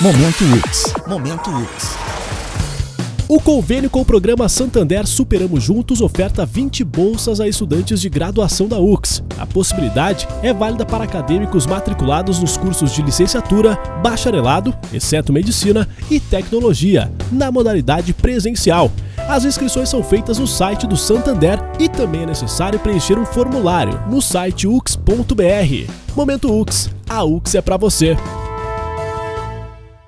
Momento UX. Momento UX. O convênio com o programa Santander Superamos Juntos oferta 20 bolsas a estudantes de graduação da UX. A possibilidade é válida para acadêmicos matriculados nos cursos de licenciatura, bacharelado, exceto medicina e tecnologia, na modalidade presencial. As inscrições são feitas no site do Santander e também é necessário preencher um formulário no site ux.br. Momento UX, a UX é para você.